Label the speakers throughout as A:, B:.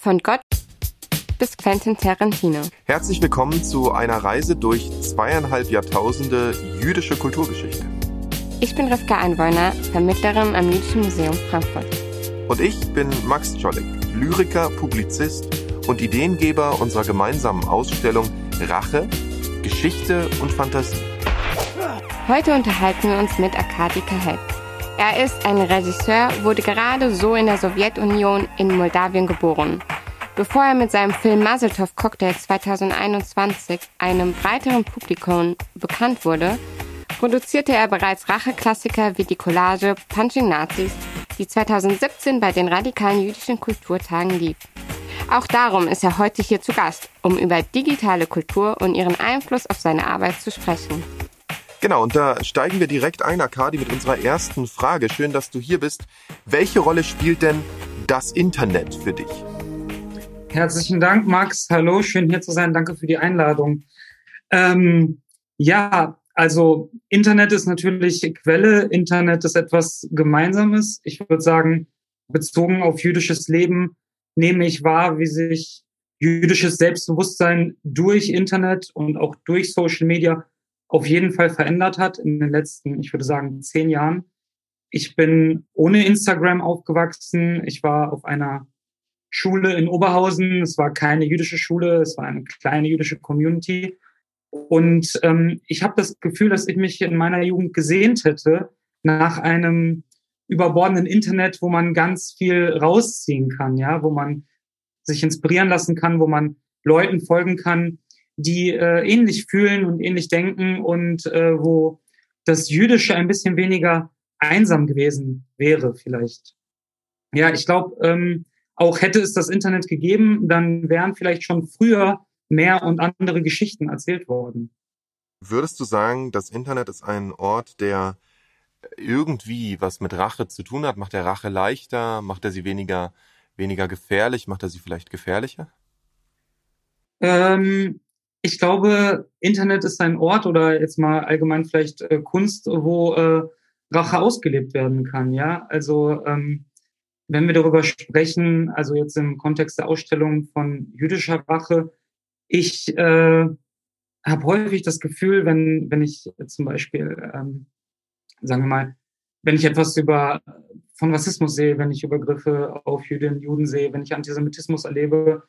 A: von Gott bis Quentin Tarantino.
B: Herzlich willkommen zu einer Reise durch zweieinhalb Jahrtausende jüdische Kulturgeschichte.
A: Ich bin Rivka Einwohner, Vermittlerin am Jüdischen Museum Frankfurt.
B: Und ich bin Max Czolek, Lyriker, Publizist und Ideengeber unserer gemeinsamen Ausstellung Rache, Geschichte und Fantasie.
A: Heute unterhalten wir uns mit Arkadi Kahet. Er ist ein Regisseur, wurde gerade so in der Sowjetunion in Moldawien geboren. Bevor er mit seinem Film Mazeltov Cocktail 2021 einem breiteren Publikum bekannt wurde, produzierte er bereits Racheklassiker wie die Collage Punching Nazis, die 2017 bei den radikalen jüdischen Kulturtagen lief. Auch darum ist er heute hier zu Gast, um über digitale Kultur und ihren Einfluss auf seine Arbeit zu sprechen.
B: Genau, und da steigen wir direkt ein, Akadi, mit unserer ersten Frage. Schön, dass du hier bist. Welche Rolle spielt denn das Internet für dich?
C: Herzlichen Dank, Max. Hallo, schön hier zu sein. Danke für die Einladung. Ähm, ja, also Internet ist natürlich Quelle. Internet ist etwas Gemeinsames. Ich würde sagen, bezogen auf jüdisches Leben nehme ich wahr, wie sich jüdisches Selbstbewusstsein durch Internet und auch durch Social Media auf jeden Fall verändert hat in den letzten, ich würde sagen, zehn Jahren. Ich bin ohne Instagram aufgewachsen. Ich war auf einer Schule in Oberhausen. Es war keine jüdische Schule, es war eine kleine jüdische Community. Und ähm, ich habe das Gefühl, dass ich mich in meiner Jugend gesehnt hätte nach einem überbordenden Internet, wo man ganz viel rausziehen kann, ja, wo man sich inspirieren lassen kann, wo man Leuten folgen kann, die äh, ähnlich fühlen und ähnlich denken und äh, wo das Jüdische ein bisschen weniger einsam gewesen wäre vielleicht. Ja, ich glaube, ähm, auch hätte es das Internet gegeben, dann wären vielleicht schon früher mehr und andere Geschichten erzählt worden.
B: Würdest du sagen, das Internet ist ein Ort, der irgendwie was mit Rache zu tun hat? Macht er Rache leichter? Macht er sie weniger, weniger gefährlich? Macht er sie vielleicht gefährlicher?
C: Ähm, ich glaube, Internet ist ein Ort oder jetzt mal allgemein vielleicht äh, Kunst, wo äh, Rache ausgelebt werden kann. Ja, also ähm, wenn wir darüber sprechen, also jetzt im Kontext der Ausstellung von jüdischer Rache, ich äh, habe häufig das Gefühl, wenn, wenn ich zum Beispiel, ähm, sagen wir mal, wenn ich etwas über von Rassismus sehe, wenn ich Übergriffe auf Jüdinnen und Juden sehe, wenn ich Antisemitismus erlebe,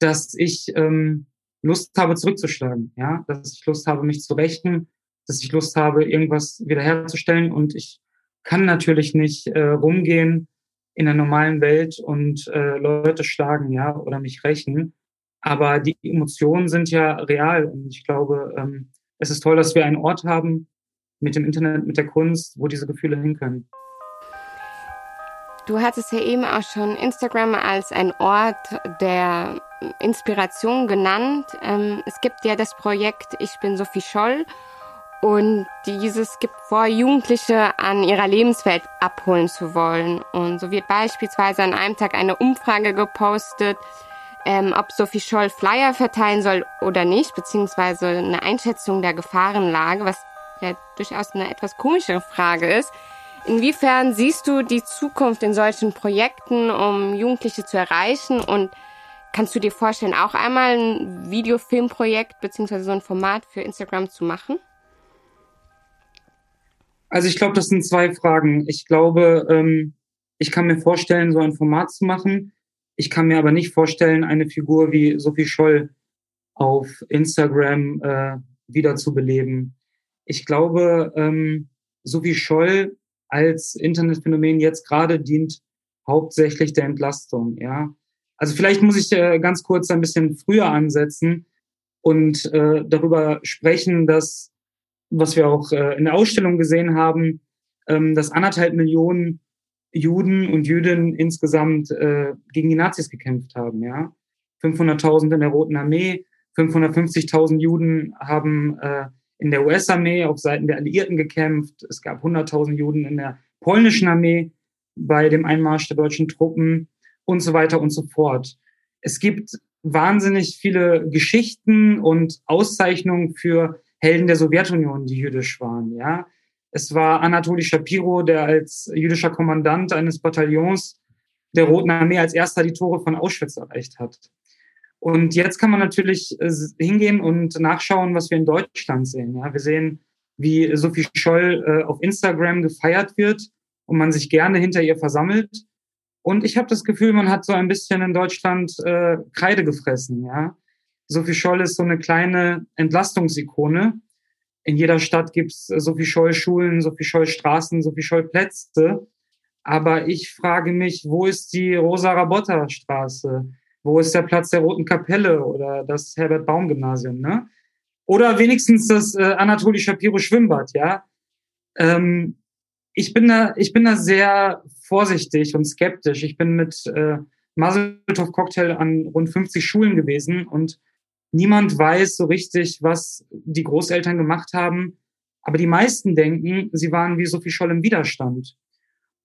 C: dass ich ähm, Lust habe, zurückzuschlagen, ja, dass ich Lust habe, mich zu rächen, dass ich Lust habe, irgendwas wiederherzustellen und ich kann natürlich nicht äh, rumgehen in der normalen Welt und äh, Leute schlagen, ja, oder mich rächen. Aber die Emotionen sind ja real und ich glaube, ähm, es ist toll, dass wir einen Ort haben mit dem Internet, mit der Kunst, wo diese Gefühle hin können.
A: Du hattest ja eben auch schon Instagram als ein Ort der Inspiration genannt. Ähm, es gibt ja das Projekt Ich bin Sophie Scholl und dieses gibt vor, Jugendliche an ihrer Lebenswelt abholen zu wollen. Und so wird beispielsweise an einem Tag eine Umfrage gepostet, ähm, ob Sophie Scholl Flyer verteilen soll oder nicht, beziehungsweise eine Einschätzung der Gefahrenlage, was ja durchaus eine etwas komischere Frage ist. Inwiefern siehst du die Zukunft in solchen Projekten, um Jugendliche zu erreichen? Und kannst du dir vorstellen, auch einmal ein Videofilmprojekt beziehungsweise so ein Format für Instagram zu machen?
C: Also ich glaube, das sind zwei Fragen. Ich glaube, ähm, ich kann mir vorstellen, so ein Format zu machen. Ich kann mir aber nicht vorstellen, eine Figur wie Sophie Scholl auf Instagram äh, wiederzubeleben. Ich glaube, ähm, Sophie Scholl als Internetphänomen jetzt gerade dient hauptsächlich der Entlastung. Ja, also vielleicht muss ich äh, ganz kurz ein bisschen früher ansetzen und äh, darüber sprechen, dass was wir auch äh, in der Ausstellung gesehen haben, ähm, dass anderthalb Millionen Juden und Jüdinnen insgesamt äh, gegen die Nazis gekämpft haben. Ja, 500.000 in der Roten Armee, 550.000 Juden haben äh, in der US-Armee auf Seiten der Alliierten gekämpft. Es gab 100.000 Juden in der polnischen Armee bei dem Einmarsch der deutschen Truppen und so weiter und so fort. Es gibt wahnsinnig viele Geschichten und Auszeichnungen für Helden der Sowjetunion, die jüdisch waren. Ja, es war Anatoly Shapiro, der als jüdischer Kommandant eines Bataillons der Roten Armee als erster die Tore von Auschwitz erreicht hat. Und jetzt kann man natürlich äh, hingehen und nachschauen, was wir in Deutschland sehen. Ja, wir sehen, wie Sophie Scholl äh, auf Instagram gefeiert wird und man sich gerne hinter ihr versammelt. Und ich habe das Gefühl, man hat so ein bisschen in Deutschland äh, Kreide gefressen. Ja, Sophie Scholl ist so eine kleine Entlastungsikone. In jeder Stadt gibt's Sophie Scholl Schulen, Sophie Scholl Straßen, Sophie Scholl Plätze. Aber ich frage mich, wo ist die Rosa-Rabotta-Straße? Wo ist der Platz der Roten Kapelle oder das Herbert-Baum-Gymnasium, ne? Oder wenigstens das äh, Anatoli Shapiro Schwimmbad, ja? Ähm, ich bin da, ich bin da sehr vorsichtig und skeptisch. Ich bin mit äh, Maseltov Cocktail an rund 50 Schulen gewesen und niemand weiß so richtig, was die Großeltern gemacht haben. Aber die meisten denken, sie waren wie Sophie Scholl im Widerstand.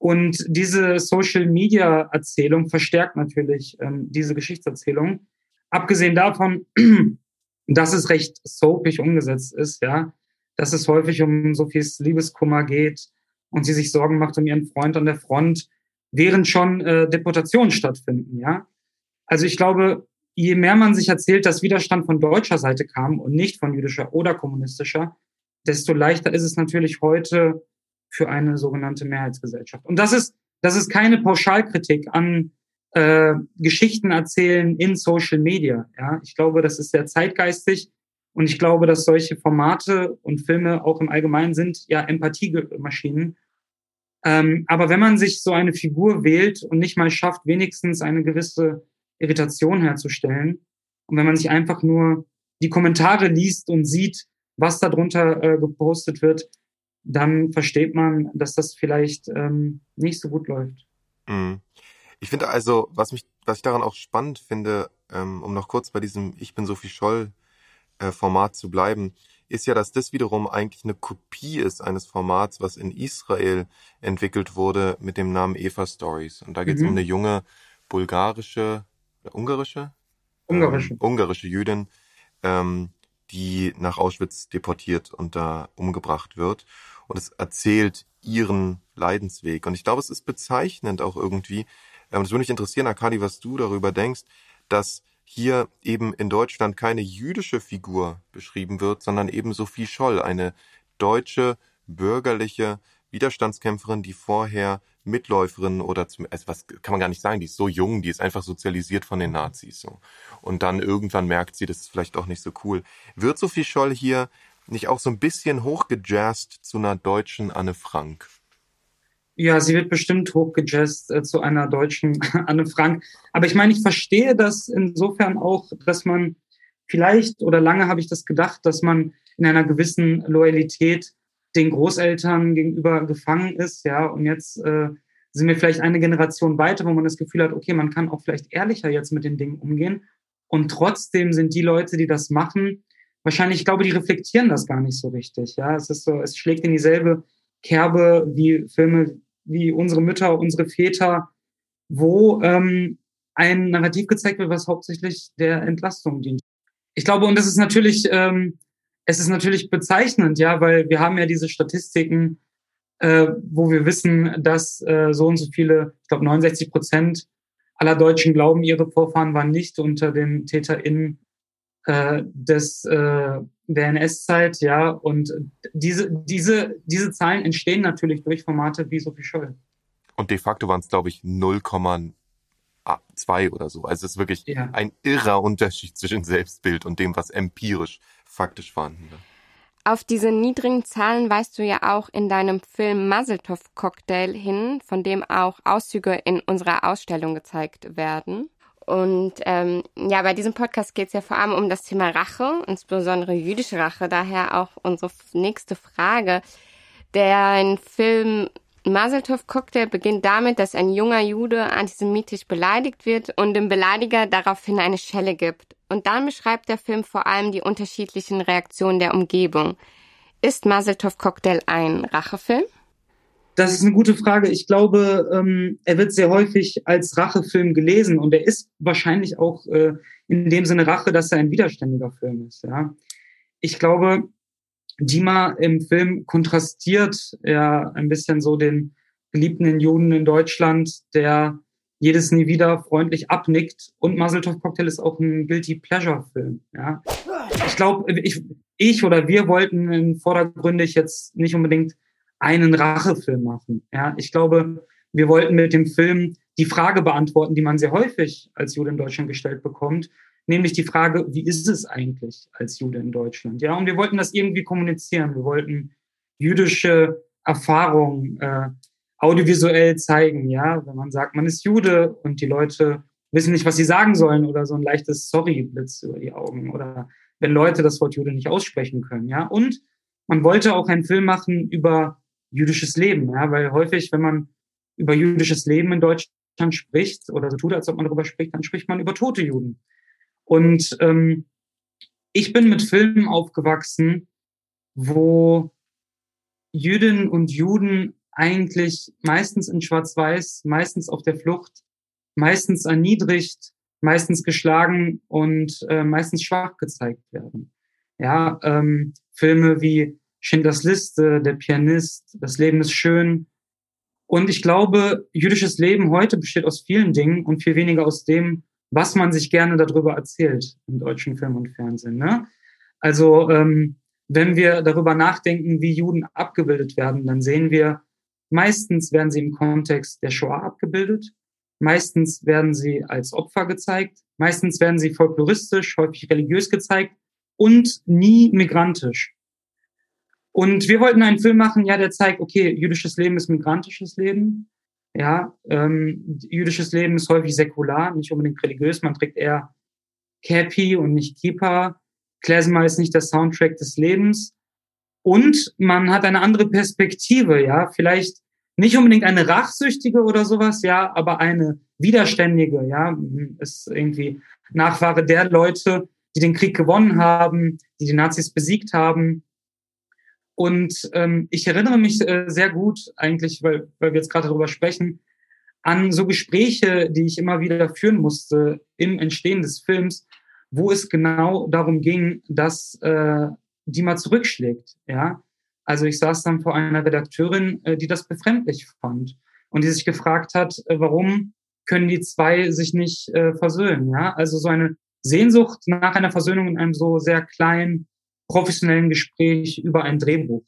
C: Und diese Social-Media-Erzählung verstärkt natürlich ähm, diese Geschichtserzählung. Abgesehen davon, dass es recht soapig umgesetzt ist, ja, dass es häufig um Sophies Liebeskummer geht und sie sich Sorgen macht um ihren Freund an der Front, während schon äh, Deportationen stattfinden, ja. Also ich glaube, je mehr man sich erzählt, dass Widerstand von deutscher Seite kam und nicht von jüdischer oder kommunistischer, desto leichter ist es natürlich heute für eine sogenannte Mehrheitsgesellschaft. Und das ist, das ist keine Pauschalkritik an äh, Geschichten erzählen in Social Media. Ja, ich glaube, das ist sehr zeitgeistig und ich glaube, dass solche Formate und Filme auch im Allgemeinen sind ja Empathiemaschinen. Ähm, aber wenn man sich so eine Figur wählt und nicht mal schafft, wenigstens eine gewisse Irritation herzustellen, und wenn man sich einfach nur die Kommentare liest und sieht, was darunter äh, gepostet wird, dann versteht man, dass das vielleicht ähm, nicht so gut läuft.
B: Mhm. Ich finde also, was mich, was ich daran auch spannend finde, ähm, um noch kurz bei diesem Ich bin Sophie Scholl äh, Format zu bleiben, ist ja, dass das wiederum eigentlich eine Kopie ist eines Formats, was in Israel entwickelt wurde mit dem Namen Eva Stories. Und da geht es mhm. um eine junge bulgarische, ungarische,
C: ungarische,
B: ähm, ungarische Jüdin, ähm, die nach Auschwitz deportiert und da umgebracht wird und es erzählt ihren Leidensweg. Und ich glaube, es ist bezeichnend auch irgendwie, ähm, das würde mich interessieren, Akadi, was du darüber denkst, dass hier eben in Deutschland keine jüdische Figur beschrieben wird, sondern eben Sophie Scholl, eine deutsche, bürgerliche Widerstandskämpferin, die vorher Mitläuferin oder zum, also was kann man gar nicht sagen, die ist so jung, die ist einfach sozialisiert von den Nazis so. Und dann irgendwann merkt sie, das ist vielleicht auch nicht so cool. Wird Sophie Scholl hier nicht auch so ein bisschen hochgejazzt zu einer deutschen Anne Frank?
C: Ja, sie wird bestimmt hochgejazzt äh, zu einer deutschen Anne Frank. Aber ich meine, ich verstehe das insofern auch, dass man vielleicht oder lange habe ich das gedacht, dass man in einer gewissen Loyalität den Großeltern gegenüber gefangen ist, ja, und jetzt äh, sind wir vielleicht eine Generation weiter, wo man das Gefühl hat, okay, man kann auch vielleicht ehrlicher jetzt mit den Dingen umgehen. Und trotzdem sind die Leute, die das machen, wahrscheinlich, ich glaube, die reflektieren das gar nicht so richtig. Ja, es ist so, es schlägt in dieselbe Kerbe wie Filme wie unsere Mütter, unsere Väter, wo ähm, ein Narrativ gezeigt wird, was hauptsächlich der Entlastung dient. Ich glaube, und das ist natürlich, ähm, es ist natürlich bezeichnend, ja, weil wir haben ja diese Statistiken, äh, wo wir wissen, dass äh, so und so viele, ich glaube 69 Prozent aller Deutschen glauben, ihre Vorfahren waren nicht unter den TäterInnen äh, des äh, der NS-Zeit, ja, und diese, diese, diese Zahlen entstehen natürlich durch Formate wie Sophie Scholl.
B: Und de facto waren es, glaube ich, 0,2 oder so. Also es ist wirklich ja. ein irrer Unterschied zwischen Selbstbild und dem, was empirisch faktisch vorhanden war.
A: Auf diese niedrigen Zahlen weist du ja auch in deinem Film Mazeltov Cocktail hin, von dem auch Auszüge in unserer Ausstellung gezeigt werden. Und ähm, ja, bei diesem Podcast geht es ja vor allem um das Thema Rache, insbesondere jüdische Rache. Daher auch unsere nächste Frage. Der Film Maseltov Cocktail beginnt damit, dass ein junger Jude antisemitisch beleidigt wird und dem Beleidiger daraufhin eine Schelle gibt. Und dann beschreibt der Film vor allem die unterschiedlichen Reaktionen der Umgebung. Ist Maseltov Cocktail ein Rachefilm?
C: Das ist eine gute Frage. Ich glaube, ähm, er wird sehr häufig als Rachefilm gelesen und er ist wahrscheinlich auch äh, in dem Sinne Rache, dass er ein widerständiger Film ist. Ja, ich glaube, Dima im Film kontrastiert ja ein bisschen so den geliebten Juden in Deutschland, der jedes nie wieder freundlich abnickt. Und Muzzletop Cocktail ist auch ein Guilty Pleasure Film. Ja. Ich glaube, ich, ich oder wir wollten vordergründig jetzt nicht unbedingt einen Rachefilm machen. Ja. Ich glaube, wir wollten mit dem Film die Frage beantworten, die man sehr häufig als Jude in Deutschland gestellt bekommt, nämlich die Frage, wie ist es eigentlich als Jude in Deutschland? Ja, und wir wollten das irgendwie kommunizieren. Wir wollten jüdische Erfahrungen äh, audiovisuell zeigen, ja, wenn man sagt, man ist Jude und die Leute wissen nicht, was sie sagen sollen oder so ein leichtes Sorry-Blitz über die Augen oder wenn Leute das Wort Jude nicht aussprechen können, ja. Und man wollte auch einen Film machen über jüdisches Leben, ja, weil häufig, wenn man über jüdisches Leben in Deutschland spricht oder so tut, als ob man darüber spricht, dann spricht man über tote Juden. Und ähm, ich bin mit Filmen aufgewachsen, wo Jüdinnen und Juden eigentlich meistens in Schwarz-Weiß, meistens auf der Flucht, meistens erniedrigt, meistens geschlagen und äh, meistens schwach gezeigt werden. Ja, ähm, Filme wie Schindlers Liste, Der Pianist, Das Leben ist schön. Und ich glaube, jüdisches Leben heute besteht aus vielen Dingen und viel weniger aus dem, was man sich gerne darüber erzählt im deutschen Film und Fernsehen. Ne? Also ähm, wenn wir darüber nachdenken, wie Juden abgebildet werden, dann sehen wir, meistens werden sie im Kontext der Shoah abgebildet, meistens werden sie als Opfer gezeigt, meistens werden sie folkloristisch, häufig religiös gezeigt und nie migrantisch. Und wir wollten einen Film machen, ja, der zeigt, okay, jüdisches Leben ist migrantisches Leben. Ja, ähm, jüdisches Leben ist häufig säkular, nicht unbedingt religiös. Man trägt eher Cappy und nicht Kippa. Klezmer ist nicht der Soundtrack des Lebens. Und man hat eine andere Perspektive, ja, vielleicht nicht unbedingt eine rachsüchtige oder sowas, ja, aber eine widerständige, ja, ist irgendwie Nachwahre der Leute, die den Krieg gewonnen haben, die die Nazis besiegt haben. Und ähm, ich erinnere mich äh, sehr gut eigentlich, weil, weil wir jetzt gerade darüber sprechen, an so Gespräche, die ich immer wieder führen musste im Entstehen des Films, wo es genau darum ging, dass äh, die mal zurückschlägt. Ja, also ich saß dann vor einer Redakteurin, äh, die das befremdlich fand und die sich gefragt hat, äh, warum können die zwei sich nicht äh, versöhnen? Ja, also so eine Sehnsucht nach einer Versöhnung in einem so sehr kleinen professionellen Gespräch über ein Drehbuch.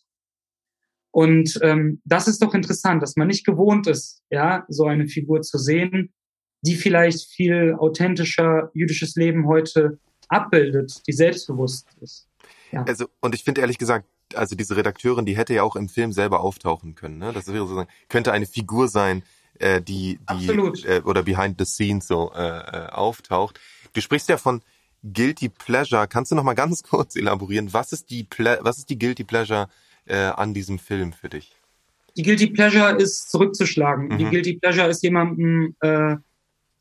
C: Und ähm, das ist doch interessant, dass man nicht gewohnt ist, ja, so eine Figur zu sehen, die vielleicht viel authentischer jüdisches Leben heute abbildet, die selbstbewusst ist.
B: Ja. Also, und ich finde ehrlich gesagt, also diese Redakteurin, die hätte ja auch im Film selber auftauchen können. Ne? Das wäre sozusagen, könnte eine Figur sein, äh, die, die äh, oder behind the scenes so äh, äh, auftaucht. Du sprichst ja von Guilty Pleasure. Kannst du noch mal ganz kurz elaborieren, was ist die Ple was ist die Guilty Pleasure äh, an diesem Film für dich?
C: Die Guilty Pleasure ist zurückzuschlagen. Mhm. Die Guilty Pleasure ist jemandem äh,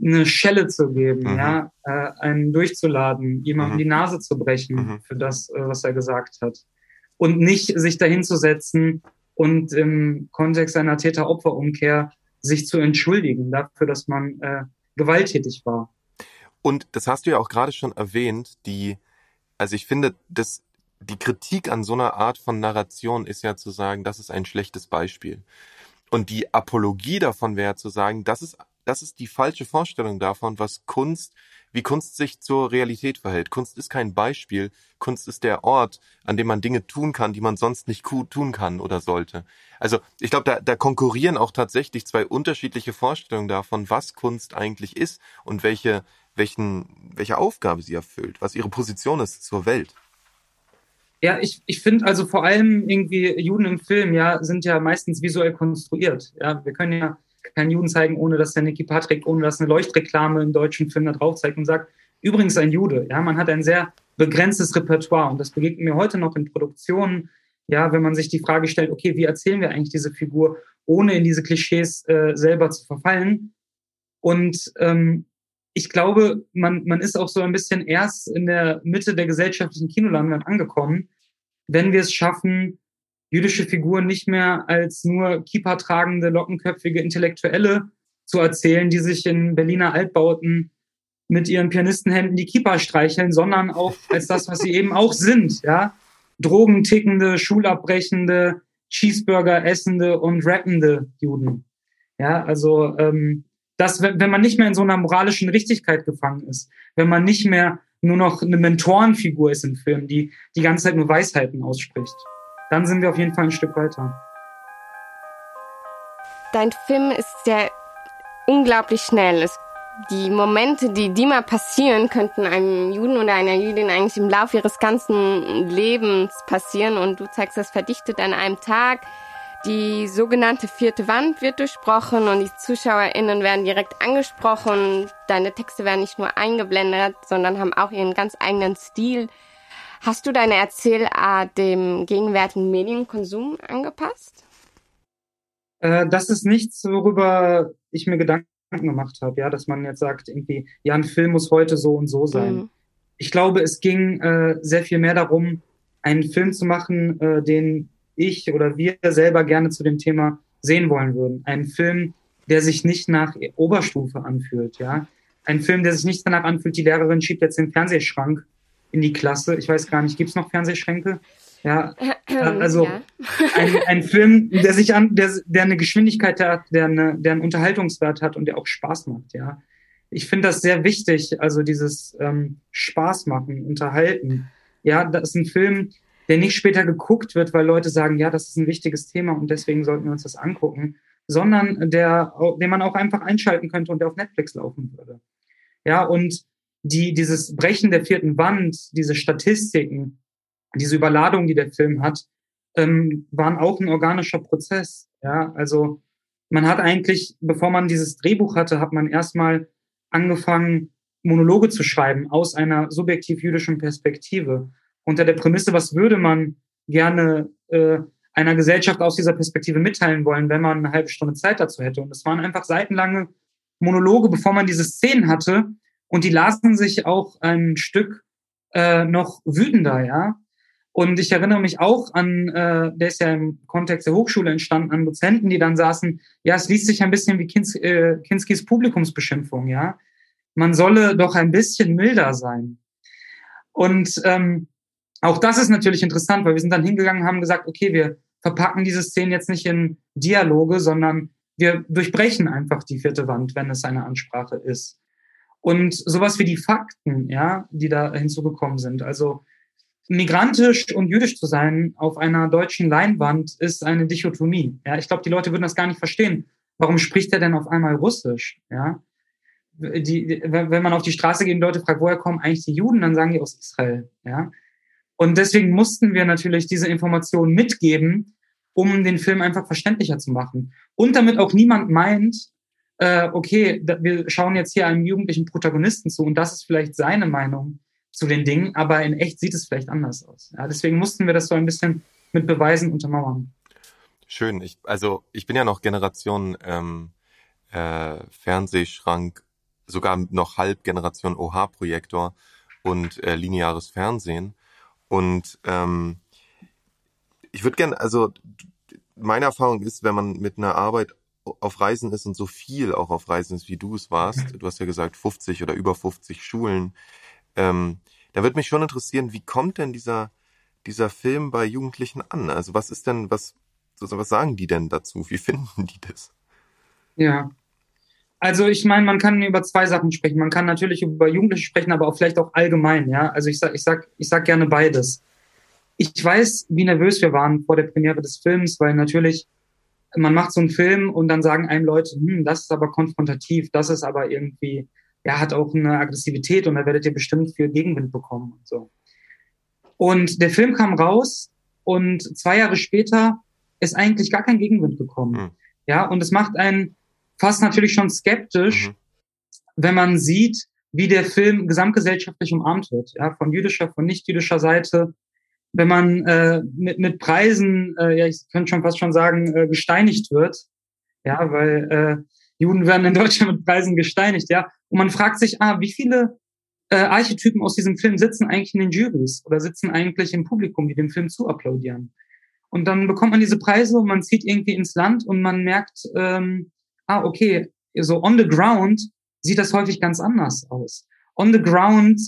C: eine Schelle zu geben, mhm. ja, äh, einen durchzuladen, jemandem mhm. die Nase zu brechen mhm. für das, äh, was er gesagt hat. Und nicht sich dahinzusetzen und im Kontext einer Täter-Opfer-Umkehr sich zu entschuldigen dafür, dass man äh, gewalttätig war.
B: Und das hast du ja auch gerade schon erwähnt, die, also ich finde, das, die Kritik an so einer Art von Narration ist ja zu sagen, das ist ein schlechtes Beispiel. Und die Apologie davon wäre zu sagen, das ist das ist die falsche Vorstellung davon, was Kunst, wie Kunst sich zur Realität verhält. Kunst ist kein Beispiel. Kunst ist der Ort, an dem man Dinge tun kann, die man sonst nicht tun kann oder sollte. Also ich glaube, da, da konkurrieren auch tatsächlich zwei unterschiedliche Vorstellungen davon, was Kunst eigentlich ist und welche, welchen, welche Aufgabe sie erfüllt, was ihre Position ist zur Welt.
C: Ja, ich, ich finde also vor allem irgendwie Juden im Film ja sind ja meistens visuell konstruiert. Ja, wir können ja keinen Juden zeigen, ohne dass er eine Kippa trägt, ohne dass eine Leuchtreklame im deutschen Film da drauf zeigt und sagt, übrigens ein Jude. Ja, man hat ein sehr begrenztes Repertoire und das begegnet mir heute noch in Produktionen. Ja, wenn man sich die Frage stellt, okay, wie erzählen wir eigentlich diese Figur, ohne in diese Klischees äh, selber zu verfallen? Und ähm, ich glaube, man, man ist auch so ein bisschen erst in der Mitte der gesellschaftlichen Kinolandschaft angekommen, wenn wir es schaffen, jüdische Figuren nicht mehr als nur Kippa tragende, lockenköpfige Intellektuelle zu erzählen, die sich in Berliner Altbauten mit ihren Pianistenhänden die Kippa streicheln, sondern auch als das, was sie eben auch sind, ja. Drogentickende, schulabbrechende, Cheeseburger essende und rappende Juden. Ja, also ähm, dass wenn man nicht mehr in so einer moralischen Richtigkeit gefangen ist, wenn man nicht mehr nur noch eine Mentorenfigur ist im Film, die die ganze Zeit nur Weisheiten ausspricht, dann sind wir auf jeden Fall ein Stück weiter.
A: Dein Film ist sehr unglaublich schnell. Es, die Momente, die, die mal passieren, könnten einem Juden oder einer Jüdin eigentlich im Laufe ihres ganzen Lebens passieren und du zeigst das verdichtet an einem Tag. Die sogenannte vierte Wand wird durchbrochen und die ZuschauerInnen werden direkt angesprochen. Deine Texte werden nicht nur eingeblendet, sondern haben auch ihren ganz eigenen Stil. Hast du deine Erzählart dem gegenwärtigen Medienkonsum angepasst?
C: Äh, das ist nichts, worüber ich mir Gedanken gemacht habe, ja, dass man jetzt sagt, irgendwie, ja, ein Film muss heute so und so sein. Mhm. Ich glaube, es ging äh, sehr viel mehr darum, einen Film zu machen, äh, den ich oder wir selber gerne zu dem Thema sehen wollen würden. Ein Film, der sich nicht nach Oberstufe anfühlt, ja. Ein Film, der sich nicht danach anfühlt, die Lehrerin schiebt jetzt den Fernsehschrank in die Klasse. Ich weiß gar nicht, gibt's noch Fernsehschränke? Ja, also ja. Ein, ein Film, der sich an, der, der eine Geschwindigkeit hat, der, eine, der einen Unterhaltungswert hat und der auch Spaß macht, ja. Ich finde das sehr wichtig, also dieses ähm, Spaß machen, unterhalten. Ja, das ist ein Film, der nicht später geguckt wird, weil Leute sagen, ja, das ist ein wichtiges Thema und deswegen sollten wir uns das angucken, sondern der, den man auch einfach einschalten könnte und der auf Netflix laufen würde. Ja, und die, dieses Brechen der vierten Wand, diese Statistiken, diese Überladung, die der Film hat, ähm, waren auch ein organischer Prozess. Ja, also man hat eigentlich, bevor man dieses Drehbuch hatte, hat man erstmal angefangen, Monologe zu schreiben aus einer subjektiv jüdischen Perspektive unter der Prämisse, was würde man gerne äh, einer Gesellschaft aus dieser Perspektive mitteilen wollen, wenn man eine halbe Stunde Zeit dazu hätte. Und es waren einfach seitenlange Monologe, bevor man diese Szenen hatte. Und die lasen sich auch ein Stück äh, noch wütender, ja. Und ich erinnere mich auch an, äh, der ist ja im Kontext der Hochschule entstanden, an Dozenten, die dann saßen, ja, es liest sich ein bisschen wie Kins, äh, Kinskis Publikumsbeschimpfung, ja. Man solle doch ein bisschen milder sein. Und ähm, auch das ist natürlich interessant, weil wir sind dann hingegangen haben gesagt, okay, wir verpacken diese Szenen jetzt nicht in Dialoge, sondern wir durchbrechen einfach die vierte Wand, wenn es eine Ansprache ist. Und sowas wie die Fakten, ja, die da hinzugekommen sind. Also migrantisch und jüdisch zu sein auf einer deutschen Leinwand ist eine Dichotomie. Ja, ich glaube, die Leute würden das gar nicht verstehen. Warum spricht er denn auf einmal Russisch? Ja, die, wenn man auf die Straße geht und Leute fragt, woher kommen eigentlich die Juden, dann sagen die aus Israel. Ja, und deswegen mussten wir natürlich diese Informationen mitgeben, um den Film einfach verständlicher zu machen. Und damit auch niemand meint, äh, okay, wir schauen jetzt hier einem jugendlichen Protagonisten zu und das ist vielleicht seine Meinung zu den Dingen, aber in echt sieht es vielleicht anders aus. Ja, deswegen mussten wir das so ein bisschen mit Beweisen untermauern.
B: Schön. Ich, also ich bin ja noch Generation ähm, äh, Fernsehschrank, sogar noch halb Generation OH-Projektor und äh, lineares Fernsehen. Und ähm, ich würde gerne, also meine Erfahrung ist, wenn man mit einer Arbeit auf Reisen ist und so viel auch auf Reisen ist, wie du es warst, du hast ja gesagt 50 oder über 50 Schulen, ähm, da würde mich schon interessieren, wie kommt denn dieser, dieser Film bei Jugendlichen an? Also was ist denn, was, was sagen die denn dazu? Wie finden die das?
C: Ja, also ich meine, man kann über zwei Sachen sprechen. Man kann natürlich über Jugendliche sprechen, aber auch vielleicht auch allgemein, ja. Also ich sag, ich sag, ich sag gerne beides. Ich weiß, wie nervös wir waren vor der Premiere des Films, weil natürlich man macht so einen Film und dann sagen einem Leute, hm, das ist aber konfrontativ, das ist aber irgendwie, ja, hat auch eine Aggressivität und da werdet ihr bestimmt viel Gegenwind bekommen und so. Und der Film kam raus und zwei Jahre später ist eigentlich gar kein Gegenwind gekommen. Hm. Ja, und es macht einen fast natürlich schon skeptisch, mhm. wenn man sieht, wie der Film gesamtgesellschaftlich umarmt wird, ja, von jüdischer, von nicht jüdischer Seite. Wenn man äh, mit, mit Preisen, äh, ja, ich könnte schon fast schon sagen, äh, gesteinigt wird, ja, weil äh, Juden werden in Deutschland mit Preisen gesteinigt, ja. Und man fragt sich, ah, wie viele äh, Archetypen aus diesem Film sitzen eigentlich in den Jurys oder sitzen eigentlich im Publikum, die dem Film zu applaudieren. Und dann bekommt man diese Preise und man zieht irgendwie ins Land und man merkt, ähm, ah, okay, so on the ground sieht das häufig ganz anders aus. On the ground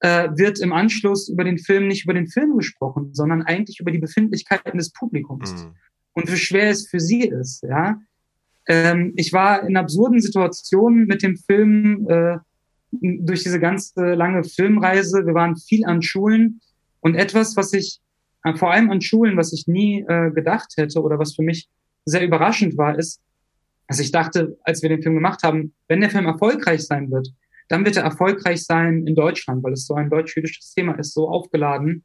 C: äh, wird im Anschluss über den Film nicht über den Film gesprochen, sondern eigentlich über die Befindlichkeiten des Publikums mhm. und wie schwer es für sie ist, ja. Ähm, ich war in absurden Situationen mit dem Film äh, durch diese ganze lange Filmreise. Wir waren viel an Schulen und etwas, was ich äh, vor allem an Schulen, was ich nie äh, gedacht hätte oder was für mich sehr überraschend war, ist, dass ich dachte, als wir den Film gemacht haben, wenn der Film erfolgreich sein wird, dann wird er erfolgreich sein in Deutschland, weil es so ein deutsch-jüdisches Thema ist, so aufgeladen.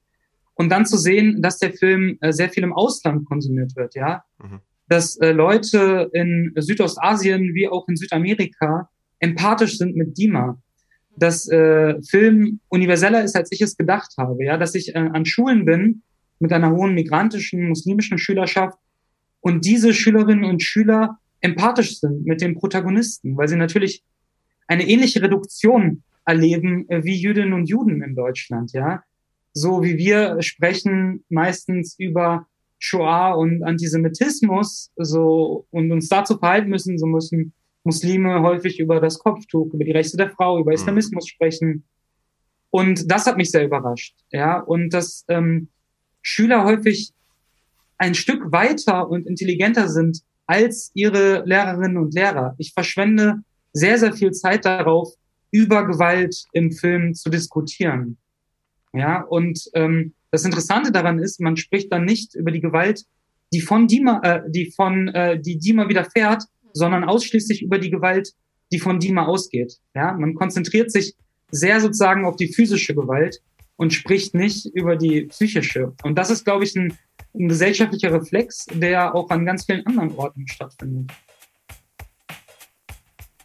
C: Und dann zu sehen, dass der Film äh, sehr viel im Ausland konsumiert wird, ja. Mhm. Dass äh, Leute in Südostasien wie auch in Südamerika empathisch sind mit Dima. Dass äh, Film universeller ist, als ich es gedacht habe, ja. Dass ich äh, an Schulen bin mit einer hohen migrantischen, muslimischen Schülerschaft und diese Schülerinnen und Schüler empathisch sind mit den Protagonisten, weil sie natürlich eine ähnliche Reduktion erleben äh, wie Jüdinnen und Juden in Deutschland, ja. So wie wir sprechen meistens über Shoah und Antisemitismus, so, und uns dazu verhalten müssen, so müssen Muslime häufig über das Kopftuch, über die Rechte der Frau, über mhm. Islamismus sprechen. Und das hat mich sehr überrascht, ja. Und dass ähm, Schüler häufig ein Stück weiter und intelligenter sind als ihre Lehrerinnen und Lehrer. Ich verschwende sehr, sehr viel Zeit darauf, über Gewalt im Film zu diskutieren. Ja, und ähm, das Interessante daran ist, man spricht dann nicht über die Gewalt, die von Dima, äh, die von äh, die Dima widerfährt, sondern ausschließlich über die Gewalt, die von Dima ausgeht. Ja, man konzentriert sich sehr sozusagen auf die physische Gewalt und spricht nicht über die psychische. Und das ist, glaube ich, ein, ein gesellschaftlicher Reflex, der auch an ganz vielen anderen Orten stattfindet.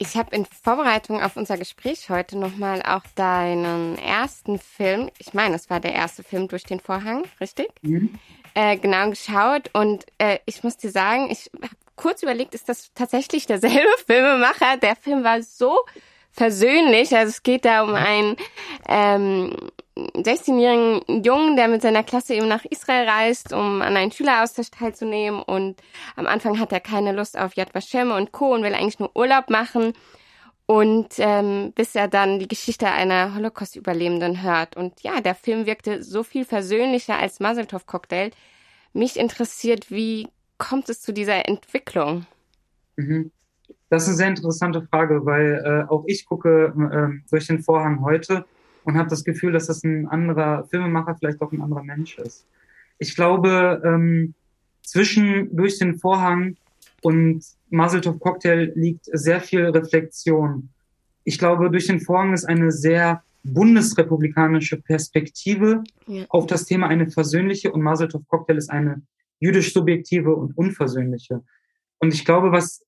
A: Ich habe in Vorbereitung auf unser Gespräch heute nochmal auch deinen ersten Film, ich meine, es war der erste Film durch den Vorhang, richtig? Mhm. Äh, genau geschaut und äh, ich muss dir sagen, ich habe kurz überlegt, ist das tatsächlich derselbe Filmemacher? Der Film war so versöhnlich, also es geht da um einen ähm, 16-jährigen Jungen, der mit seiner Klasse eben nach Israel reist, um an einen Schüleraustausch teilzunehmen. Und am Anfang hat er keine Lust auf Yad Vashem und Co. und will eigentlich nur Urlaub machen. Und ähm, bis er dann die Geschichte einer Holocaust-Überlebenden hört. Und ja, der Film wirkte so viel versöhnlicher als Maseltov-Cocktail. Mich interessiert, wie kommt es zu dieser Entwicklung?
C: Mhm. Das ist eine sehr interessante Frage, weil äh, auch ich gucke äh, durch den Vorhang heute und habe das Gefühl, dass das ein anderer Filmemacher, vielleicht auch ein anderer Mensch ist. Ich glaube, ähm, zwischen durch den Vorhang und Muzzletop Cocktail liegt sehr viel Reflexion. Ich glaube, durch den Vorhang ist eine sehr bundesrepublikanische Perspektive ja. auf das Thema eine versöhnliche und Muzzletop Cocktail ist eine jüdisch subjektive und unversöhnliche. Und ich glaube, was,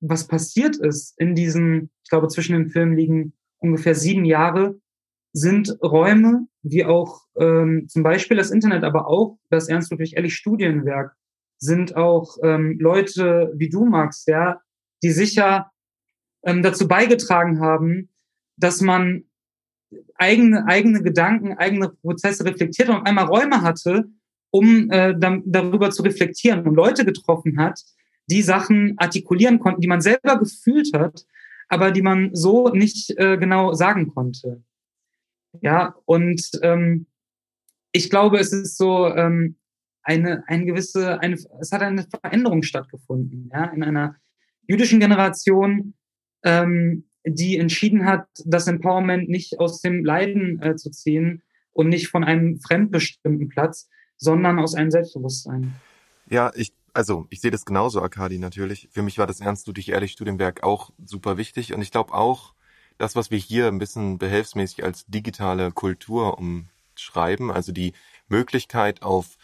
C: was passiert ist in diesen, ich glaube, zwischen den Filmen liegen ungefähr sieben Jahre, sind Räume, wie auch ähm, zum Beispiel das Internet, aber auch das Ernst Ludwig Ehrlich Studienwerk, sind auch ähm, Leute wie du, Max, ja, die sicher ähm, dazu beigetragen haben, dass man eigene, eigene Gedanken, eigene Prozesse reflektiert und einmal Räume hatte, um äh, dann, darüber zu reflektieren und Leute getroffen hat, die Sachen artikulieren konnten, die man selber gefühlt hat, aber die man so nicht äh, genau sagen konnte. Ja, und ähm, ich glaube, es ist so ähm, eine, eine gewisse, eine, es hat eine Veränderung stattgefunden, ja, in einer jüdischen Generation, ähm, die entschieden hat, das Empowerment nicht aus dem Leiden äh, zu ziehen und nicht von einem fremdbestimmten Platz, sondern aus einem Selbstbewusstsein.
B: Ja, ich, also ich sehe das genauso, Akadi, natürlich. Für mich war das Ernst Ludwig Ehrlich Studienwerk auch super wichtig und ich glaube auch, das, was wir hier ein bisschen behelfsmäßig als digitale Kultur umschreiben, also die Möglichkeit auf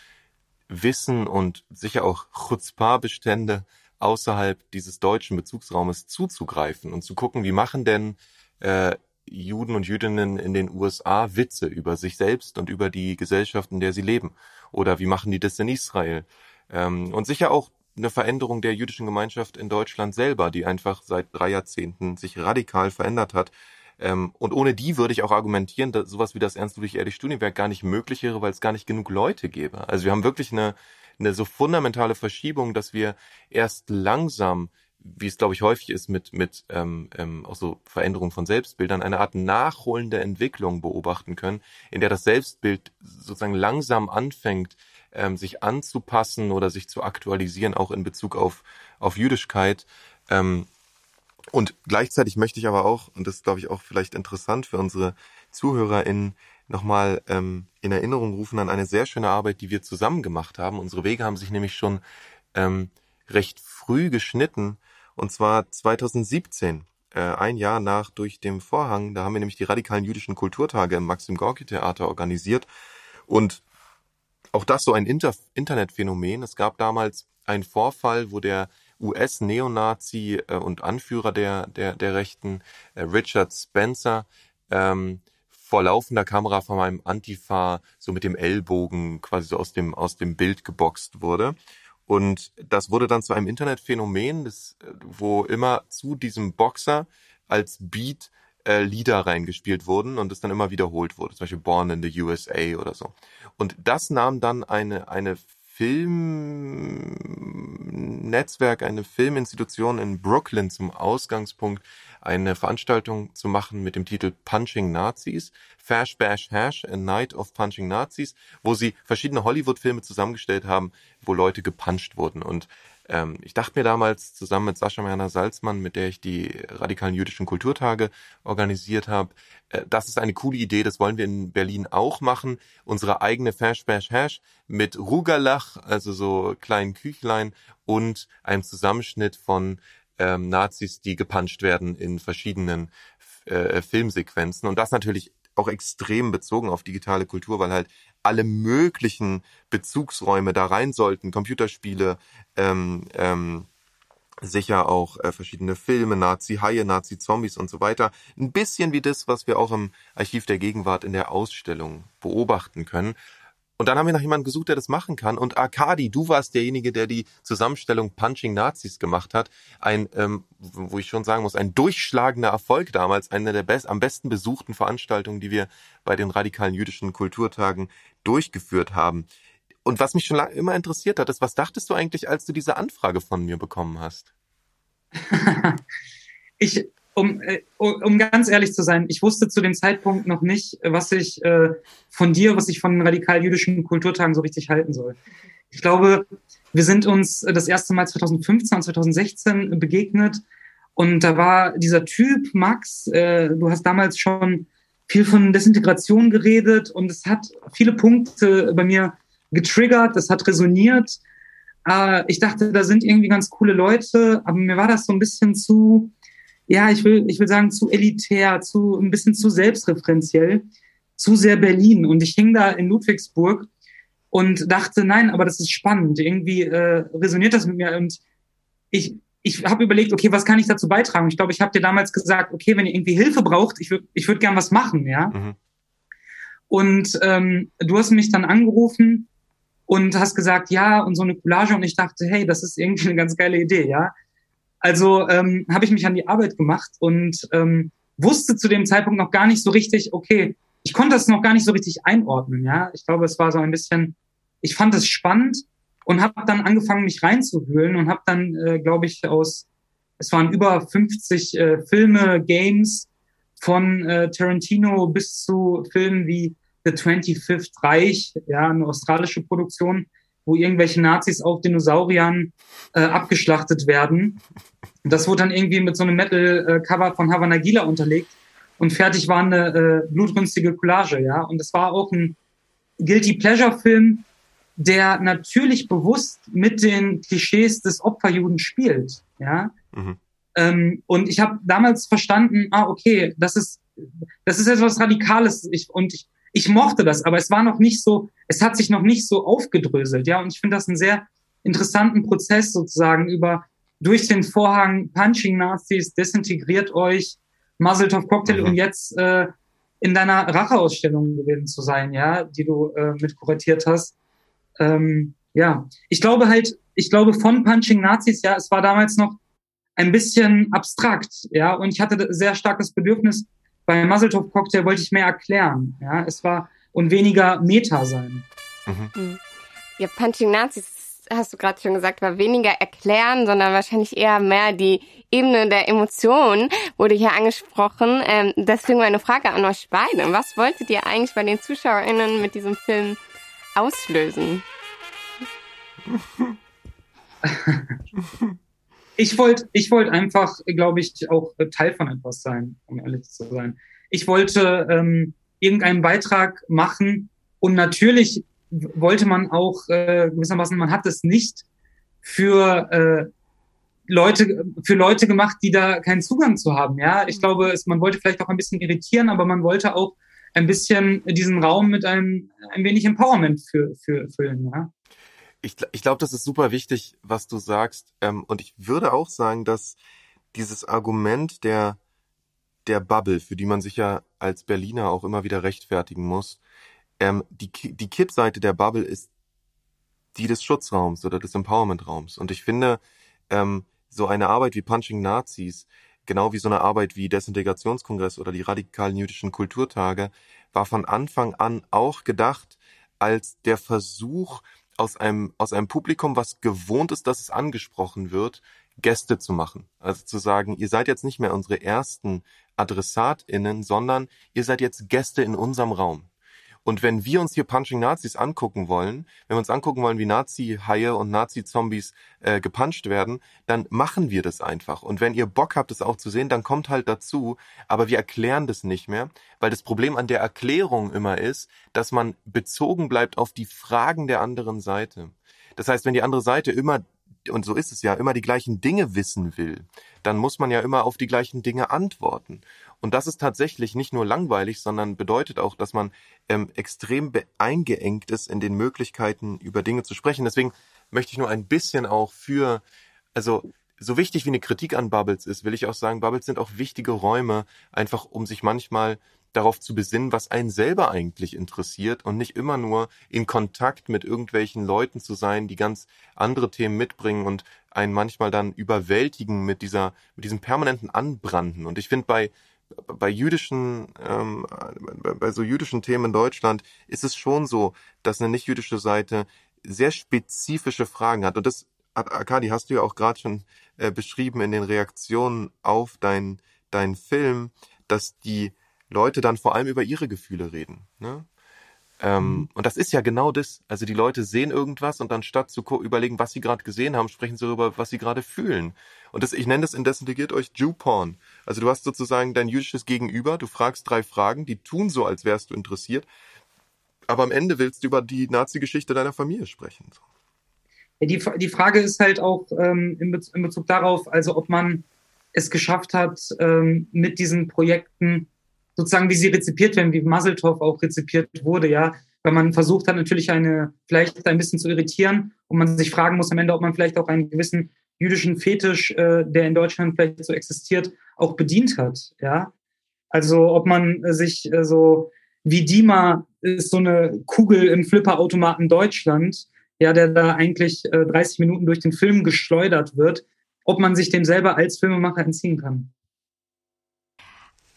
B: Wissen und sicher auch Chutzpah-Bestände außerhalb dieses deutschen Bezugsraumes zuzugreifen und zu gucken, wie machen denn äh, Juden und Jüdinnen in den USA Witze über sich selbst und über die Gesellschaft, in der sie leben. Oder wie machen die das in Israel? Ähm, und sicher auch eine Veränderung der jüdischen Gemeinschaft in Deutschland selber, die einfach seit drei Jahrzehnten sich radikal verändert hat. Ähm, und ohne die würde ich auch argumentieren, dass sowas wie das Ernst Ludwig Erich Studienwerk gar nicht möglich wäre, weil es gar nicht genug Leute gäbe. Also wir haben wirklich eine, eine so fundamentale Verschiebung, dass wir erst langsam wie es glaube ich häufig ist mit mit ähm, ähm, auch so Veränderungen von Selbstbildern, eine Art nachholende Entwicklung beobachten können, in der das Selbstbild sozusagen langsam anfängt, ähm, sich anzupassen oder sich zu aktualisieren, auch in Bezug auf, auf Jüdischkeit. Ähm, und gleichzeitig möchte ich aber auch, und das glaube ich auch vielleicht interessant für unsere ZuhörerInnen, nochmal ähm, in Erinnerung rufen an eine sehr schöne Arbeit, die wir zusammen gemacht haben. Unsere Wege haben sich nämlich schon ähm, recht früh geschnitten, und zwar 2017 äh, ein Jahr nach Durch dem Vorhang. Da haben wir nämlich die radikalen jüdischen Kulturtage im Maxim Gorki Theater organisiert. Und auch das so ein Inter Internetphänomen. Es gab damals einen Vorfall, wo der US-Neonazi äh, und Anführer der, der, der Rechten, äh, Richard Spencer, ähm, vor laufender Kamera von meinem Antifa so mit dem Ellbogen quasi so aus dem, aus dem Bild geboxt wurde. Und das wurde dann zu einem Internetphänomen, das, wo immer zu diesem Boxer als Beat äh, Lieder reingespielt wurden und es dann immer wiederholt wurde, zum Beispiel Born in the USA oder so. Und das nahm dann eine, eine Filmnetzwerk, eine Filminstitution in Brooklyn zum Ausgangspunkt, eine Veranstaltung zu machen mit dem Titel Punching Nazis, Fash Bash Hash, A Night of Punching Nazis, wo sie verschiedene Hollywood-Filme zusammengestellt haben, wo Leute gepuncht wurden. Und ähm, ich dachte mir damals zusammen mit Sascha Merner Salzmann, mit der ich die radikalen jüdischen Kulturtage organisiert habe, äh, das ist eine coole Idee, das wollen wir in Berlin auch machen. Unsere eigene Fash Bash Hash mit Rugalach, also so kleinen Küchlein und einem Zusammenschnitt von ähm, Nazis, die gepuncht werden in verschiedenen äh, Filmsequenzen. Und das natürlich auch extrem bezogen auf digitale Kultur, weil halt alle möglichen Bezugsräume da rein sollten, Computerspiele, ähm, ähm, sicher auch äh, verschiedene Filme, Nazi-Haie, Nazi-Zombies und so weiter. Ein bisschen wie das, was wir auch im Archiv der Gegenwart in der Ausstellung beobachten können. Und dann haben wir nach jemandem gesucht, der das machen kann. Und Arkadi, du warst derjenige, der die Zusammenstellung Punching Nazis gemacht hat. Ein, ähm, wo ich schon sagen muss, ein durchschlagender Erfolg damals, eine der best, am besten besuchten Veranstaltungen, die wir bei den radikalen jüdischen Kulturtagen durchgeführt haben. Und was mich schon lange immer interessiert hat, ist, was dachtest du eigentlich, als du diese Anfrage von mir bekommen hast?
C: ich, um, äh, um ganz ehrlich zu sein, ich wusste zu dem Zeitpunkt noch nicht, was ich äh, von dir, was ich von radikal-jüdischen Kulturtagen so richtig halten soll. Ich glaube, wir sind uns das erste Mal 2015 und 2016 begegnet und da war dieser Typ, Max, äh, du hast damals schon viel von Desintegration geredet und es hat viele Punkte bei mir getriggert, es hat resoniert. Äh, ich dachte, da sind irgendwie ganz coole Leute, aber mir war das so ein bisschen zu, ja, ich will, ich will sagen, zu elitär, zu ein bisschen zu selbstreferenziell, zu sehr Berlin. Und ich hing da in Ludwigsburg und dachte, nein, aber das ist spannend. Irgendwie äh, resoniert das mit mir. Und ich, ich habe überlegt, okay, was kann ich dazu beitragen? Ich glaube, ich habe dir damals gesagt, okay, wenn ihr irgendwie Hilfe braucht, ich würde ich würd gern was machen, ja. Mhm. Und ähm, du hast mich dann angerufen und hast gesagt, ja, und so eine Collage. Und ich dachte, hey, das ist irgendwie eine ganz geile Idee, ja. Also ähm, habe ich mich an die Arbeit gemacht und ähm, wusste zu dem Zeitpunkt noch gar nicht so richtig, okay, ich konnte das noch gar nicht so richtig einordnen, ja. Ich glaube, es war so ein bisschen, ich fand es spannend und habe dann angefangen, mich reinzuwühlen und habe dann, äh, glaube ich, aus, es waren über 50 äh, Filme, Games von äh, Tarantino bis zu Filmen wie The 25th Reich, ja, eine australische Produktion, wo irgendwelche Nazis auf Dinosauriern äh, abgeschlachtet werden. Das wurde dann irgendwie mit so einem Metal-Cover von Havana Gila unterlegt und fertig war eine äh, blutrünstige Collage, ja. Und es war auch ein Guilty Pleasure-Film, der natürlich bewusst mit den Klischees des Opferjuden spielt, ja. Mhm. Ähm, und ich habe damals verstanden, ah, okay, das ist das ist etwas Radikales. Ich, und ich, ich mochte das, aber es war noch nicht so, es hat sich noch nicht so aufgedröselt, ja. Und ich finde das einen sehr interessanten Prozess sozusagen über durch den Vorhang Punching Nazis, desintegriert euch, Muzzletop Cocktail mhm. und jetzt äh, in deiner Racheausstellung gewesen zu sein, ja, die du äh, mit kuratiert hast. Ähm, ja, ich glaube halt, ich glaube von Punching Nazis, ja, es war damals noch ein bisschen abstrakt, ja, und ich hatte sehr starkes Bedürfnis, bei Muzzletop Cocktail wollte ich mehr erklären. Ja, es war und weniger Meta sein.
A: Mhm. mhm. Ja, Punching Nazis hast du gerade schon gesagt, war weniger erklären, sondern wahrscheinlich eher mehr die Ebene der Emotionen wurde hier angesprochen. Ähm, deswegen meine Frage an euch beide. Was wolltet ihr eigentlich bei den ZuschauerInnen mit diesem Film auslösen?
C: Ich wollte ich wollte einfach, glaube ich, auch Teil von etwas sein, um ehrlich zu sein. Ich wollte ähm, irgendeinen Beitrag machen und natürlich wollte man auch äh, gewissermaßen, man hat es nicht für äh, Leute, für Leute gemacht, die da keinen Zugang zu haben. Ja, ich glaube, es, man wollte vielleicht auch ein bisschen irritieren, aber man wollte auch ein bisschen diesen Raum mit einem ein wenig Empowerment für, für füllen. Ja.
B: Ich, ich glaube, das ist super wichtig, was du sagst. Ähm, und ich würde auch sagen, dass dieses Argument der der Bubble, für die man sich ja als Berliner auch immer wieder rechtfertigen muss, ähm, die, die Kippseite der Bubble ist die des Schutzraums oder des Empowerment-Raums. Und ich finde, ähm, so eine Arbeit wie Punching Nazis, genau wie so eine Arbeit wie Desintegrationskongress oder die radikalen jüdischen Kulturtage, war von Anfang an auch gedacht als der Versuch, aus einem, aus einem Publikum, was gewohnt ist, dass es angesprochen wird, Gäste zu machen. Also zu sagen, ihr seid jetzt nicht mehr unsere ersten AdressatInnen, sondern ihr seid jetzt Gäste in unserem Raum. Und wenn wir uns hier Punching Nazis angucken wollen, wenn wir uns angucken wollen, wie Nazi-Haie und Nazi-Zombies äh, gepuncht werden, dann machen wir das einfach. Und wenn ihr Bock habt, das auch zu sehen, dann kommt halt dazu. Aber wir erklären das nicht mehr, weil das Problem an der Erklärung immer ist, dass man bezogen bleibt auf die Fragen der anderen Seite. Das heißt, wenn die andere Seite immer und so ist es ja, immer die gleichen Dinge wissen will, dann muss man ja immer auf die gleichen Dinge antworten. Und das ist tatsächlich nicht nur langweilig, sondern bedeutet auch, dass man ähm, extrem eingeengt ist in den Möglichkeiten, über Dinge zu sprechen. Deswegen möchte ich nur ein bisschen auch für, also so wichtig wie eine Kritik an Bubbles ist, will ich auch sagen, Bubbles sind auch wichtige Räume, einfach um sich manchmal darauf zu besinnen, was einen selber eigentlich interessiert und nicht immer nur in Kontakt mit irgendwelchen Leuten zu sein, die ganz andere Themen mitbringen und einen manchmal dann überwältigen mit dieser, mit diesem permanenten Anbranden. Und ich finde bei bei jüdischen, ähm, bei, bei so jüdischen Themen in Deutschland ist es schon so, dass eine nicht jüdische Seite sehr spezifische Fragen hat. Und das, Akadi, hast du ja auch gerade schon äh, beschrieben in den Reaktionen auf deinen dein Film, dass die Leute dann vor allem über ihre Gefühle reden. Ne? Ähm, mhm. Und das ist ja genau das. Also die Leute sehen irgendwas und dann statt zu überlegen, was sie gerade gesehen haben, sprechen sie darüber, was sie gerade fühlen. Und das, ich nenne das indesintegriert euch Jew-Porn. Also du hast sozusagen dein jüdisches Gegenüber, du fragst drei Fragen, die tun so, als wärst du interessiert, aber am Ende willst du über die Nazi-Geschichte deiner Familie sprechen.
C: Die, die Frage ist halt auch ähm, in, Bezug, in Bezug darauf, also ob man es geschafft hat, ähm, mit diesen Projekten sozusagen, wie sie rezipiert werden, wie Muzzletov auch rezipiert wurde, ja, weil man versucht hat, natürlich eine, vielleicht ein bisschen zu irritieren und man sich fragen muss am Ende, ob man vielleicht auch einen gewissen jüdischen Fetisch, äh, der in Deutschland vielleicht so existiert, auch bedient hat, ja. Also, ob man sich äh, so, wie Dima ist so eine Kugel im Flipperautomaten Deutschland, ja, der da eigentlich äh, 30 Minuten durch den Film geschleudert wird, ob man sich dem selber als Filmemacher entziehen kann.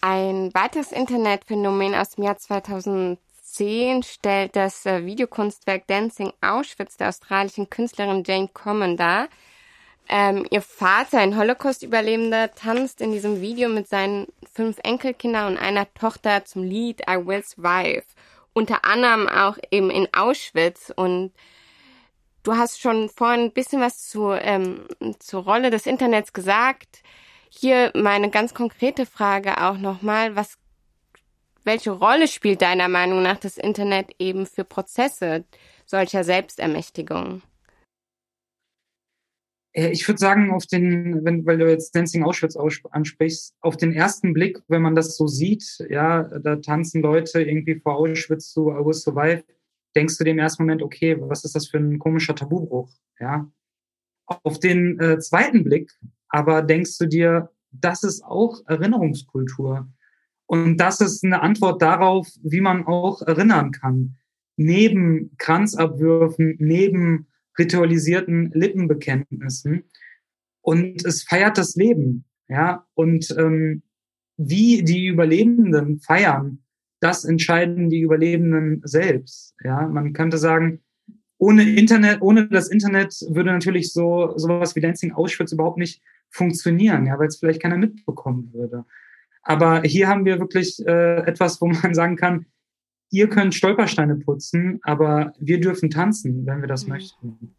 A: Ein weiteres Internetphänomen aus dem Jahr 2010 stellt das äh, Videokunstwerk Dancing Auschwitz der australischen Künstlerin Jane Common dar. Ähm, ihr Vater, ein Holocaust-Überlebender, tanzt in diesem Video mit seinen fünf Enkelkindern und einer Tochter zum Lied I Will Survive. Unter anderem auch eben in Auschwitz. Und du hast schon vorhin ein bisschen was zu, ähm, zur Rolle des Internets gesagt. Hier meine ganz konkrete Frage auch nochmal, was, welche Rolle spielt deiner Meinung nach das Internet eben für Prozesse solcher Selbstermächtigung?
C: Äh, ich würde sagen, auf den, wenn, weil du jetzt Dancing Auschwitz ansprichst, auf den ersten Blick, wenn man das so sieht, ja, da tanzen Leute irgendwie vor Auschwitz zu August Survive, denkst du dem ersten Moment, okay, was ist das für ein komischer Tabubruch, ja. Auf den äh, zweiten Blick aber denkst du dir, das ist auch Erinnerungskultur. Und das ist eine Antwort darauf, wie man auch erinnern kann. Neben Kranzabwürfen, neben ritualisierten Lippenbekenntnissen. Und es feiert das Leben. Ja, und ähm, wie die Überlebenden feiern, das entscheiden die Überlebenden selbst. Ja, man könnte sagen, ohne Internet, ohne das Internet würde natürlich so sowas wie Dancing Auschwitz überhaupt nicht funktionieren, ja, weil es vielleicht keiner mitbekommen würde. Aber hier haben wir wirklich äh, etwas, wo man sagen kann, ihr könnt Stolpersteine putzen, aber wir dürfen tanzen, wenn wir das mhm. möchten.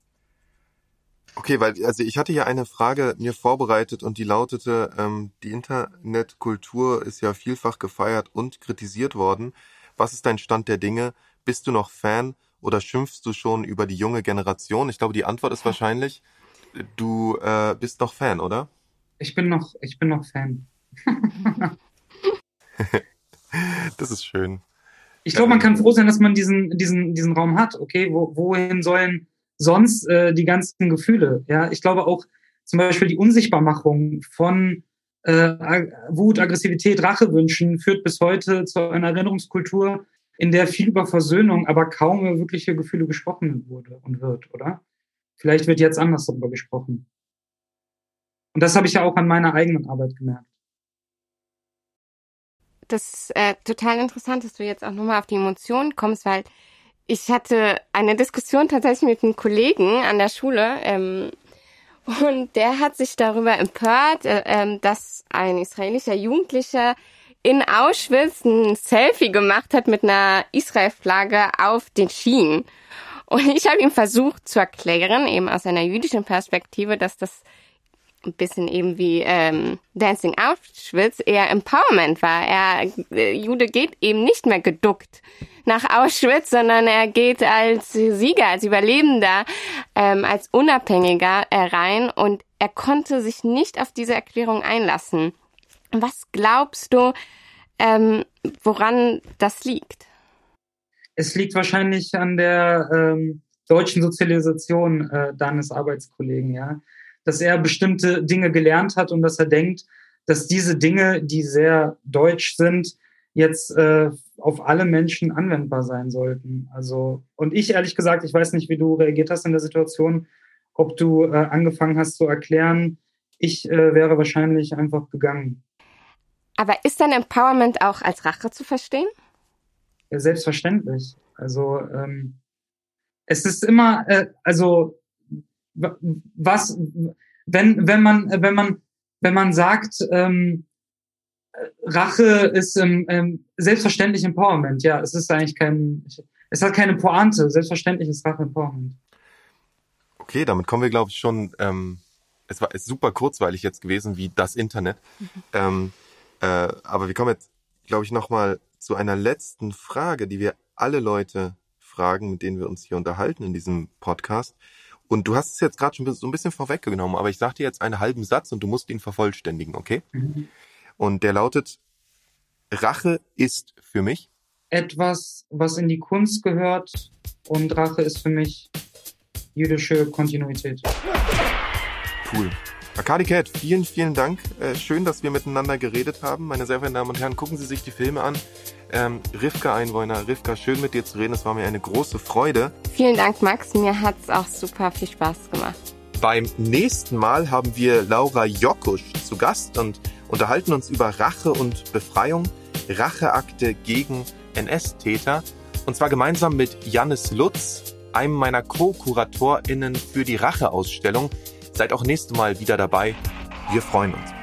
B: Okay, weil also ich hatte ja eine Frage mir vorbereitet und die lautete, ähm, die Internetkultur ist ja vielfach gefeiert und kritisiert worden. Was ist dein Stand der Dinge? Bist du noch Fan oder schimpfst du schon über die junge Generation? Ich glaube, die Antwort ist wahrscheinlich, du äh, bist noch Fan, oder?
C: Ich bin noch, ich bin noch Fan.
B: das ist schön.
C: Ich glaube, man kann froh sein, dass man diesen, diesen, diesen Raum hat. Okay, Wo, wohin sollen sonst äh, die ganzen Gefühle? Ja, ich glaube auch zum Beispiel die Unsichtbarmachung von äh, Wut, Aggressivität, Rachewünschen führt bis heute zu einer Erinnerungskultur, in der viel über Versöhnung, aber kaum über wirkliche Gefühle gesprochen wurde und wird, oder? Vielleicht wird jetzt anders darüber gesprochen. Und das habe ich ja auch an meiner eigenen Arbeit gemerkt.
A: Das ist äh, total interessant, dass du jetzt auch nochmal auf die Emotionen kommst, weil ich hatte eine Diskussion tatsächlich mit einem Kollegen an der Schule ähm, und der hat sich darüber empört, äh, äh, dass ein israelischer Jugendlicher in Auschwitz ein Selfie gemacht hat mit einer Israel-Flagge auf den Schienen. Und ich habe ihm versucht zu erklären, eben aus einer jüdischen Perspektive, dass das ein bisschen eben wie ähm, Dancing Auschwitz eher Empowerment war. Er äh, Jude geht eben nicht mehr geduckt nach Auschwitz, sondern er geht als Sieger, als Überlebender, ähm, als Unabhängiger rein und er konnte sich nicht auf diese Erklärung einlassen. Was glaubst du, ähm, woran das liegt?
C: Es liegt wahrscheinlich an der ähm, deutschen Sozialisation äh, deines Arbeitskollegen, ja. Dass er bestimmte Dinge gelernt hat und dass er denkt, dass diese Dinge, die sehr deutsch sind, jetzt äh, auf alle Menschen anwendbar sein sollten. Also, und ich ehrlich gesagt, ich weiß nicht, wie du reagiert hast in der Situation, ob du äh, angefangen hast zu erklären, ich äh, wäre wahrscheinlich einfach gegangen.
A: Aber ist dann Empowerment auch als Rache zu verstehen?
C: Ja, selbstverständlich. Also ähm, es ist immer, äh, also was, wenn wenn man wenn man wenn man sagt, ähm, Rache ist ähm, ähm, selbstverständlich Empowerment. Ja, es ist eigentlich kein, es hat keine Pointe. Selbstverständlich ist Rache Empowerment.
B: Okay, damit kommen wir, glaube ich, schon. Ähm, es war ist super kurzweilig jetzt gewesen wie das Internet. Mhm. Ähm, äh, aber wir kommen jetzt, glaube ich, nochmal zu einer letzten Frage, die wir alle Leute fragen, mit denen wir uns hier unterhalten in diesem Podcast. Und du hast es jetzt gerade schon so ein bisschen vorweggenommen, aber ich sage dir jetzt einen halben Satz und du musst ihn vervollständigen, okay? Mhm. Und der lautet, Rache ist für mich
C: etwas, was in die Kunst gehört und Rache ist für mich jüdische Kontinuität.
B: Cool. Akadi Cat, vielen, vielen Dank. Äh, schön, dass wir miteinander geredet haben. Meine sehr verehrten Damen und Herren, gucken Sie sich die Filme an. Ähm, Rivka Einwohner, Rivka, schön mit dir zu reden. Es war mir eine große Freude.
A: Vielen Dank, Max. Mir hat es auch super viel Spaß gemacht.
B: Beim nächsten Mal haben wir Laura Jokusch zu Gast und unterhalten uns über Rache und Befreiung, Racheakte gegen NS-Täter. Und zwar gemeinsam mit Jannis Lutz, einem meiner Co-KuratorInnen für die Rache-Ausstellung. Seid auch nächstes Mal wieder dabei. Wir freuen uns.